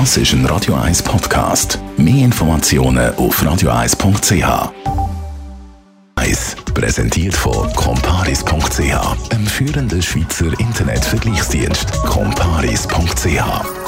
Das ist ein Radio 1 Podcast. Mehr Informationen auf radio1.ch. 1 präsentiert von comparis.ch, einem führenden Schweizer Internetvergleichsdienst. comparis.ch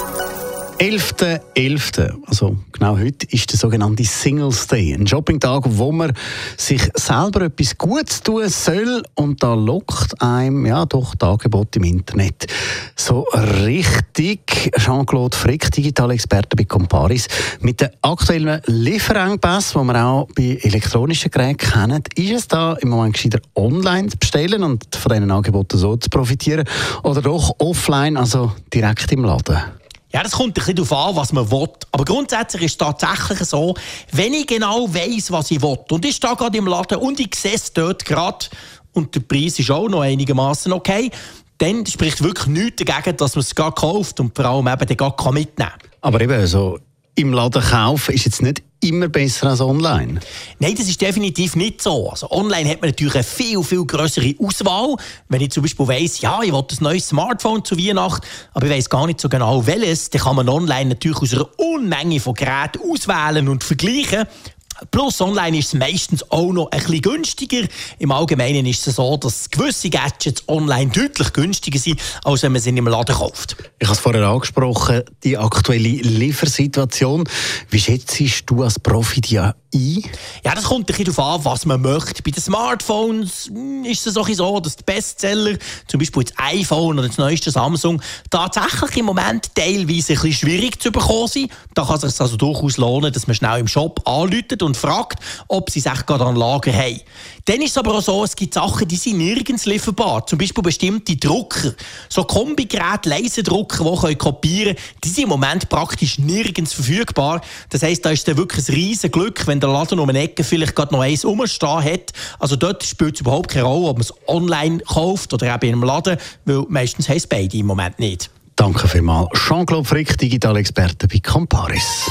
11.11., .11., also genau heute, ist der sogenannte Singles Day. Ein Shoppingtag, wo man sich selber etwas Gutes tun soll und da lockt einem ja doch das Angebot im Internet. So richtig Jean-Claude Frick, digitale Experte bei Comparis, mit den aktuellen Lieferengpässen, die wir auch bei elektronischen Geräten kennen, ist es da im Moment gescheiter online zu bestellen und von diesen Angeboten so zu profitieren oder doch offline, also direkt im Laden? Ja, das kommt ein bisschen darauf an, was man will. Aber grundsätzlich ist es tatsächlich so, wenn ich genau weiss, was ich will, und ich stehe gerade im Laden und ich sehe dort gerade, und der Preis ist auch noch einigermaßen okay, dann spricht wirklich nichts dagegen, dass man es gerade kauft und vor allem eben dann mitnehmen kann. Aber eben so im Laden kaufen ist jetzt nicht immer besser als online? Nein, das ist definitiv nicht so. Also online hat man natürlich eine viel, viel größere Auswahl. Wenn ich zum Beispiel weiss, ja, ich will ein neues Smartphone zu Weihnachten, aber ich weiss gar nicht so genau welches, dann kann man online natürlich aus einer Unmenge von Geräten auswählen und vergleichen. Plus online ist es meistens auch noch ein bisschen günstiger. Im Allgemeinen ist es so, dass gewisse Gadgets online deutlich günstiger sind, als wenn man sie im Laden kauft. Ich habe es vorher angesprochen, die aktuelle Liefersituation. Wie schätzt du als Profi die ein? Ja, das kommt ein bisschen darauf an, was man möchte. Bei den Smartphones hm, ist es so, dass die Bestseller, zum Beispiel das iPhone oder das neueste Samsung, tatsächlich im Moment teilweise ein bisschen schwierig zu bekommen sind. Da kann es sich also durchaus lohnen, dass man schnell im Shop anläutet und fragt, ob sie es echt gerade an Lager haben. Dann ist es aber auch so, es gibt Sachen, die sind nirgends lieferbar. Zum Beispiel bestimmte Drucker. So Kombigeräte, Laserdrucker, die können kopieren können, die sind im Moment praktisch nirgends verfügbar. Das heisst, da ist dann wirklich ein riesen Glück, wenn der Laden um eine Ecke vielleicht gerade noch eins rumstehen hat. Also dort spielt es überhaupt keine Rolle, ob man es online kauft oder eben im Laden, weil meistens haben es beide im Moment nicht. Danke vielmals. Jean-Claude Frick, Digitalexperte bei Camparis.